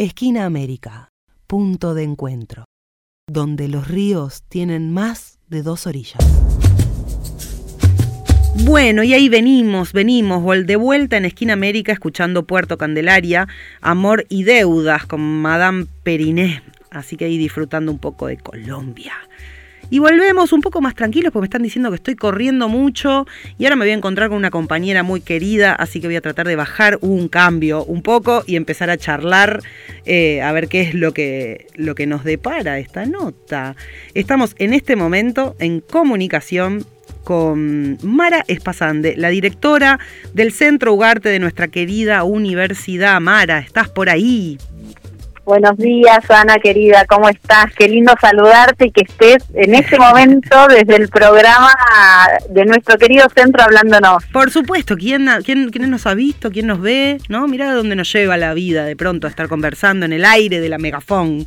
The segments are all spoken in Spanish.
Esquina América, punto de encuentro, donde los ríos tienen más de dos orillas. Bueno, y ahí venimos, venimos, de vuelta en Esquina América escuchando Puerto Candelaria, Amor y Deudas con Madame Periné. Así que ahí disfrutando un poco de Colombia. Y volvemos un poco más tranquilos porque me están diciendo que estoy corriendo mucho y ahora me voy a encontrar con una compañera muy querida, así que voy a tratar de bajar un cambio un poco y empezar a charlar eh, a ver qué es lo que, lo que nos depara esta nota. Estamos en este momento en comunicación con Mara Espasande, la directora del Centro Ugarte de nuestra querida universidad. Mara, ¿estás por ahí? Buenos días, Ana querida, ¿cómo estás? Qué lindo saludarte y que estés en este momento desde el programa de nuestro querido centro hablándonos. Por supuesto, ¿quién, quién, quién nos ha visto? ¿Quién nos ve? ¿No? Mira dónde nos lleva la vida de pronto a estar conversando en el aire de la megafón.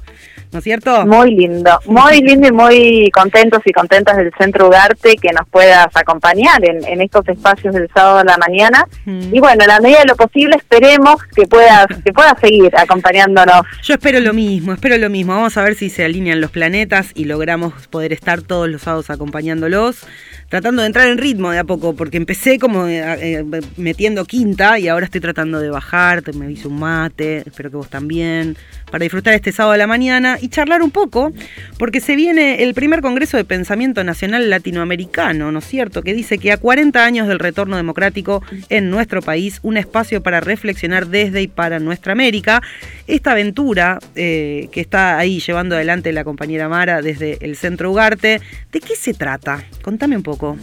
¿No es cierto? Muy lindo, muy lindo y muy contentos y contentas del Centro Ugarte que nos puedas acompañar en, estos espacios del sábado a la mañana. Y bueno, en la medida de lo posible esperemos que puedas, que puedas seguir acompañándonos. Yo espero lo mismo, espero lo mismo. Vamos a ver si se alinean los planetas y logramos poder estar todos los sábados acompañándolos tratando de entrar en ritmo de a poco, porque empecé como eh, eh, metiendo quinta y ahora estoy tratando de bajar, me hice un mate, espero que vos también, para disfrutar este sábado de la mañana y charlar un poco, porque se viene el primer Congreso de Pensamiento Nacional Latinoamericano, ¿no es cierto?, que dice que a 40 años del retorno democrático en nuestro país, un espacio para reflexionar desde y para nuestra América, esta aventura eh, que está ahí llevando adelante la compañera Mara desde el Centro Ugarte, ¿de qué se trata? Contame un poco.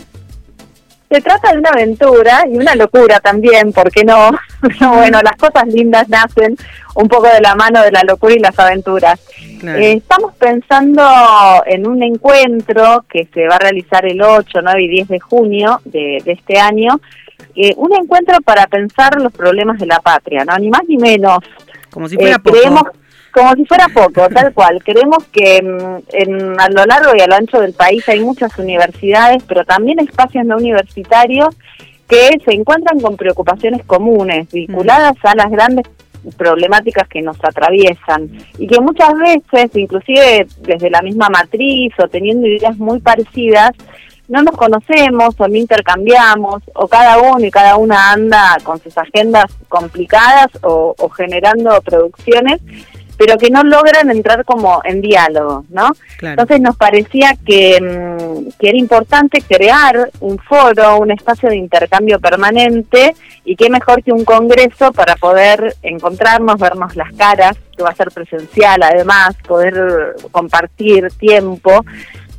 Se trata de una aventura y una locura también, porque no? bueno, las cosas lindas nacen un poco de la mano de la locura y las aventuras. Eh, estamos pensando en un encuentro que se va a realizar el 8, 9 y 10 de junio de, este año, eh, un encuentro para pensar los problemas de la patria, ¿no? Ni más ni menos. Como si fuera eh, como si fuera poco, tal cual. Queremos que mm, en, a lo largo y a lo ancho del país hay muchas universidades, pero también espacios no universitarios que se encuentran con preocupaciones comunes vinculadas a las grandes problemáticas que nos atraviesan y que muchas veces, inclusive desde la misma matriz o teniendo ideas muy parecidas, no nos conocemos o no intercambiamos o cada uno y cada una anda con sus agendas complicadas o, o generando producciones pero que no logran entrar como en diálogo, ¿no? Entonces nos parecía que, mm, que, era importante crear un foro, un espacio de intercambio permanente y qué mejor que un congreso para poder encontrarnos, vernos las caras, que va a ser presencial además, poder compartir tiempo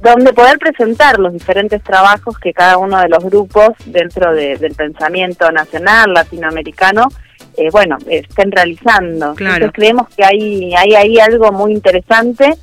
donde poder presentar los diferentes trabajos que cada uno de los grupos dentro del pensamiento nacional latinoamericano eh, bueno, estén realizando. Entonces creemos que hay, hay ahí algo muy interesante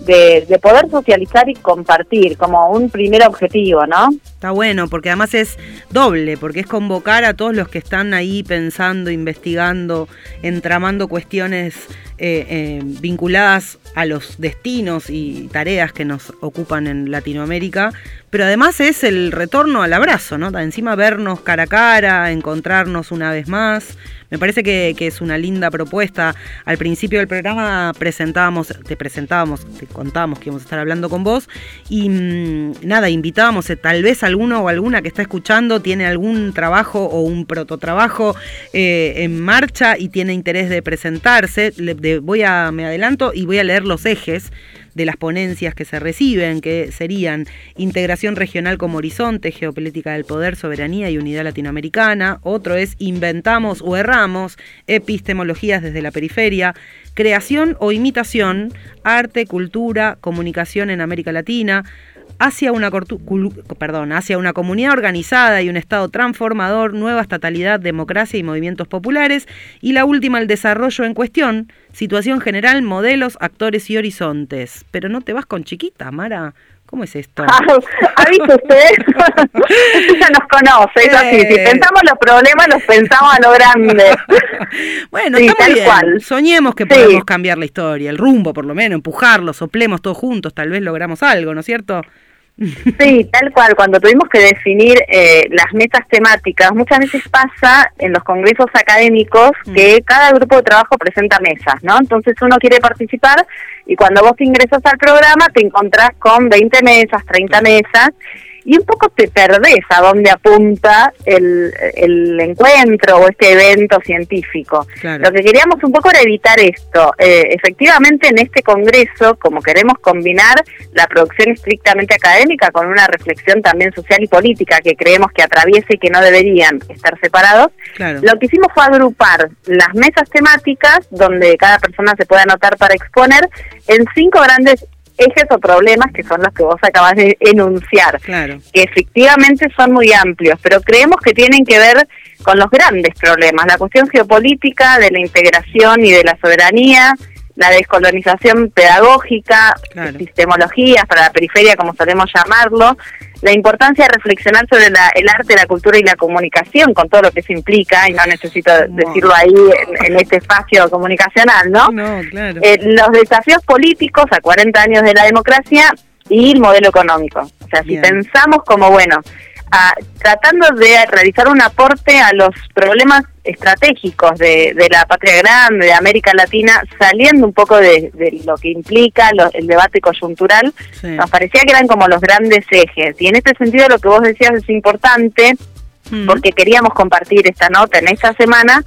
de, de, poder socializar y compartir como un primer objetivo, ¿no? Está bueno, porque además es doble, porque es convocar a todos los que están ahí pensando, investigando, entramando cuestiones eh, eh, vinculadas a los destinos y tareas que nos ocupan en Latinoamérica, pero además es el retorno al abrazo, ¿no? Encima vernos cara a cara, encontrarnos una vez más. Me parece que, es una linda propuesta. Al principio del programa presentábamos, te presentábamos, te contábamos que íbamos a estar hablando con vos y mm, nada, invitábamos, eh, tal vez alguno o alguna que está escuchando tiene algún trabajo o un prototrabajo en marcha y tiene interés de presentarse voy a, me adelanto y voy a leer los ejes de las ponencias que se reciben, que serían integración regional como horizonte, geopolítica del poder, soberanía y unidad latinoamericana. Otro es inventamos o erramos, epistemologías desde la periferia, creación o imitación, arte, cultura, comunicación en América Latina, hacia una, perdón, hacia una comunidad organizada y un Estado transformador, nueva estatalidad, democracia y movimientos populares. Y la última, el desarrollo en cuestión, situación general, modelos, actores y horizontes. Pero no te vas con chiquita, Mara. ¿Cómo es esto? Ah, ¿Ha visto usted? ya nos conoce, es así. Si eh. pensamos los problemas, los pensamos a lo grande. bueno, está muy bien. Soñemos que podemos cambiar la historia, el rumbo por lo menos, empujarlo, soplemos todos juntos, tal vez logramos algo, ¿no es cierto? Sí, tal cual. Cuando tuvimos que definir eh, las metas temáticas, muchas veces pasa en los congresos académicos mm. que cada grupo de trabajo presenta mesas, ¿no? Entonces uno quiere participar y cuando vos ingresas al programa te encontrás con 20 mesas, 30 mesas y un poco te perdés a dónde apunta el, el encuentro o este evento científico. Lo que queríamos un poco era evitar esto. Eh, efectivamente, en este congreso, como queremos combinar la producción estrictamente académica con una reflexión también social y política que creemos que atraviese y que no deberían estar separados, lo que hicimos fue agrupar las mesas temáticas donde cada persona se puede anotar para exponer en cinco grandes ejes o problemas que son los que vos acabas de enunciar, que efectivamente son muy amplios, pero creemos que tienen que ver con los grandes problemas, la cuestión geopolítica, de la integración y de la soberanía, la descolonización pedagógica, epistemologías para la periferia, como solemos llamarlo, la importancia de reflexionar sobre el arte, la cultura y la comunicación, con todo lo que se implica, y no necesito decirlo ahí en, este espacio comunicacional, ¿no? Eh, los desafíos políticos a 40 años de la democracia y el modelo económico. O sea, si pensamos como, bueno, tratando de realizar un aporte a los problemas estratégicos de, la patria grande, de América Latina, saliendo un poco de, lo que implica el debate coyuntural, nos parecía que eran como los grandes ejes. Y en este sentido lo que vos decías es importante, mm. porque queríamos compartir esta nota en esta semana,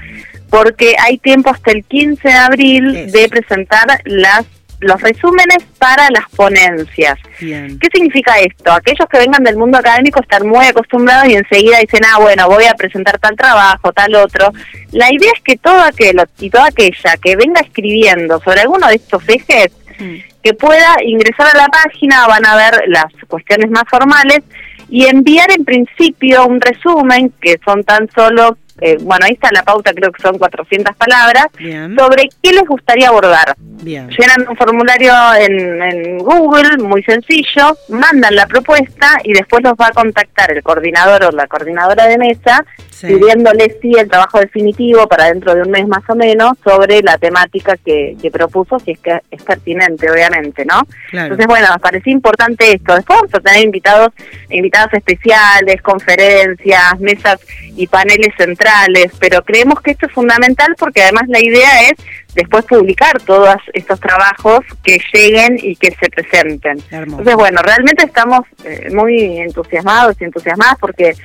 porque hay tiempo hasta el 15 de abril de presentar las los resúmenes para las ponencias. ¿Qué significa esto? Aquellos que vengan del mundo académico están muy acostumbrados y enseguida dicen, ah, bueno, voy a presentar tal trabajo, tal otro. La idea es que todo aquel y toda aquella que venga escribiendo sobre alguno de estos ejes, mm. que pueda ingresar a la página, van a ver las cuestiones más formales y enviar en principio un resumen, que son tan solo eh, bueno, ahí está la pauta, creo que son 400 palabras, sobre qué les gustaría abordar. Llenan un formulario en, Google, muy sencillo, mandan la propuesta y después los va a contactar el coordinador o la coordinadora de mesa pidiéndole sí el trabajo definitivo para dentro de un mes más o menos sobre la temática que, propuso, si es que es pertinente, obviamente, ¿no? Entonces, bueno, nos parecía importante esto. Después vamos a tener invitados, invitados especiales, conferencias, mesas y paneles centrales, pero creemos que esto es fundamental porque además la idea es después publicar todos estos trabajos que lleguen y que se presenten. Entonces, bueno, realmente estamos eh, muy entusiasmados y entusiasmadas porque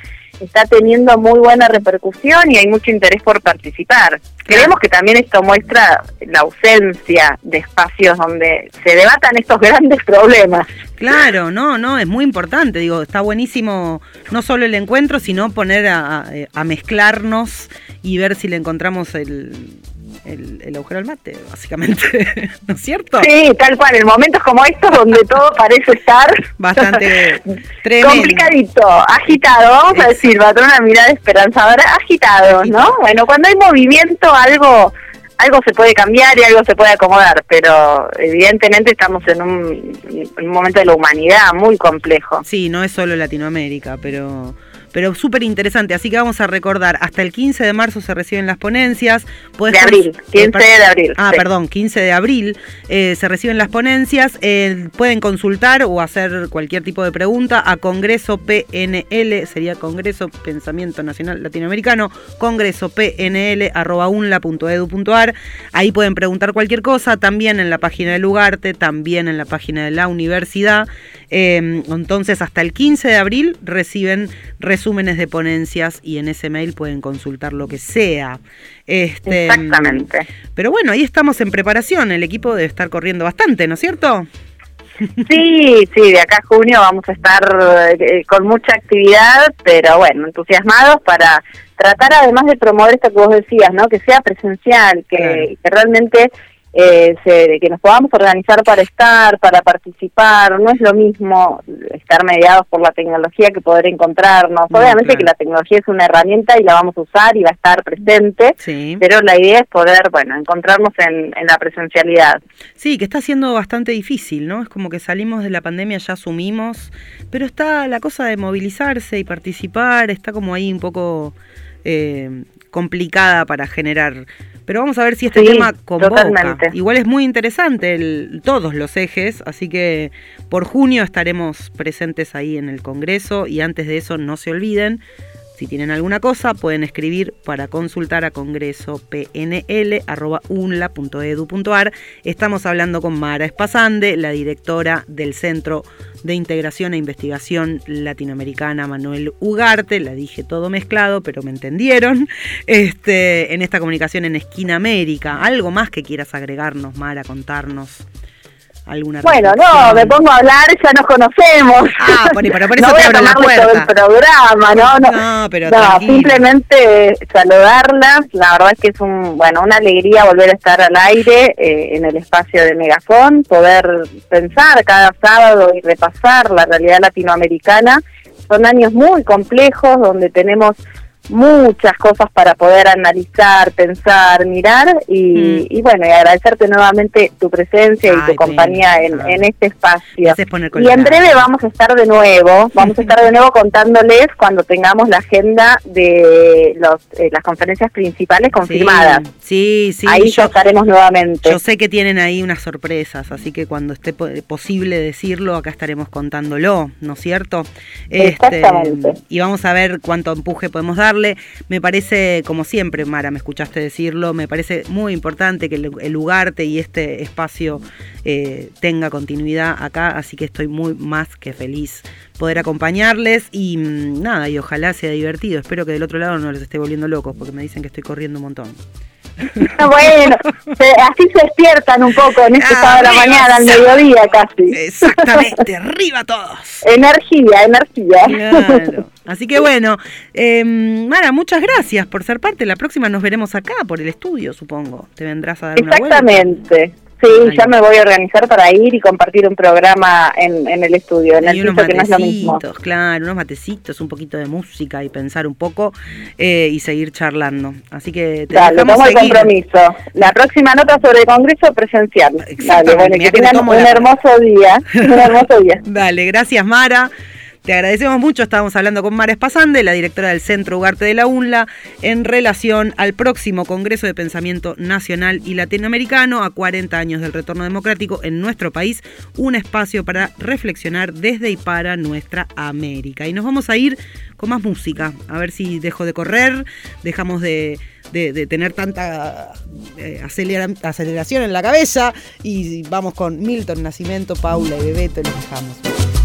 está teniendo muy buena repercusión y hay mucho interés por participar. Creemos que también esto muestra la ausencia de espacios donde se debatan estos grandes problemas. Claro, no, no, es muy importante, digo, está buenísimo no solo el encuentro, sino poner a, a mezclarnos y ver si le encontramos el, el, agujero al mate, básicamente, ¿no es cierto? Sí, tal cual, en momentos como estos donde todo parece estar bastante complicadito, agitado, vamos a decir, va a tener una mirada esperanzadora, agitado, ¿no? Bueno, cuando hay movimiento algo algo se puede cambiar y algo se puede acomodar, pero evidentemente estamos en un, en un momento de la humanidad muy complejo. Sí, no es solo Latinoamérica, pero pero súper interesante. Así que vamos a recordar, hasta el 15 de marzo se reciben las ponencias. de abril, 15 de abril. Ah, perdón, 15 de abril eh, se reciben las ponencias. Eh, pueden consultar o hacer cualquier tipo de pregunta a Congreso PNL, sería Congreso Pensamiento Nacional Latinoamericano, congreso PNL. Ahí pueden preguntar cualquier cosa, también en la página del Ugarte, también en la página de la universidad. Eh, entonces, hasta el 15 de abril reciben resúmenes de ponencias y en ese mail pueden consultar lo que sea. Este, Exactamente. Pero bueno, ahí estamos en preparación, el equipo debe estar corriendo bastante, ¿no es cierto? Sí, sí, de acá a junio vamos a estar eh, con mucha actividad, pero bueno, entusiasmados para tratar además de promover esto que vos decías, ¿no? Que sea presencial, que, que realmente eh, que nos podamos organizar para estar, para participar, no es lo mismo estar mediados por la tecnología que poder encontrarnos. Obviamente que la tecnología es una herramienta y la vamos a usar y va a estar presente, pero la idea es poder, bueno, encontrarnos en, en la presencialidad. Sí, que está siendo bastante difícil, ¿no? Es como que salimos de la pandemia, ya asumimos, pero está la cosa de movilizarse y participar, está como ahí un poco... Eh, complicada para generar Pero vamos a ver si este tema convoca. Igual es muy interesante todos los ejes, así que por junio estaremos presentes ahí en el Congreso y antes de eso no se olviden si tienen alguna cosa, pueden escribir para consultar a congresopnl.unla.edu.ar. Estamos hablando con Mara Espasande, la directora del Centro de Integración e Investigación Latinoamericana Manuel Ugarte. La dije todo mezclado, pero me entendieron. Este, en esta comunicación en Esquina América. ¿Algo más que quieras agregarnos, Mara, contarnos? Bueno, no, me pongo a hablar, ya nos conocemos. Ah, por, pero por eso no te abro la puerta. Todo el programa, ¿no? No, pero no simplemente saludarla. La verdad es que es un, bueno, una alegría volver a estar al aire eh, en el espacio de Megafón, poder pensar cada sábado y repasar la realidad latinoamericana. Son años muy complejos donde tenemos muchas cosas para poder analizar, pensar, mirar y, mm. bueno, y agradecerte nuevamente tu presencia y tu compañía en, en, este espacio. Y en breve vamos a estar de nuevo, vamos a estar de nuevo contándoles cuando tengamos la agenda de los, eh, las conferencias principales confirmadas. Sí, sí. Ahí ya estaremos nuevamente. Yo sé que tienen ahí unas sorpresas, así que cuando esté posible decirlo, acá estaremos contándolo, ¿no es cierto? Exactamente. Este, y vamos a ver cuánto empuje podemos dar me parece, como siempre, Mara, me escuchaste decirlo, me parece muy importante que el, Ugarte y este espacio eh, tenga continuidad acá, así que estoy muy más que feliz poder acompañarles y mm, nada, y ojalá sea divertido. Espero que del otro lado no les esté volviendo locos porque me dicen que estoy corriendo un montón. Bueno, así se despiertan un poco en este estado de la mañana, al mediodía casi. Exactamente, arriba todos. Energía, energía. Así que bueno, em, Mara, muchas gracias por ser parte. La próxima nos veremos acá por el estudio, supongo. Te vendrás a dar una vuelta. Exactamente. Sí, ya me voy a organizar para ir y compartir un programa en, el estudio, en el unos matecitos, Claro, unos matecitos, un poquito de música y pensar un poco eh, y seguir charlando. Así que te Dale, tomo el compromiso. La próxima nota sobre el Congreso presencial. Dale, bueno, que tengan un hermoso día. un hermoso día. Dale, gracias Mara. Te agradecemos mucho, estábamos hablando con Mara Espasande, la directora del Centro Ugarte de la UNLA, en relación al próximo Congreso de Pensamiento Nacional y Latinoamericano, a 40 años del retorno democrático en nuestro país, un espacio para reflexionar desde y para nuestra América. Y nos vamos a ir con más música, a ver si dejo de correr, dejamos de, tener tanta eh, aceleración en la cabeza y vamos con Milton Nacimiento, Paula y Bebeto y nos dejamos.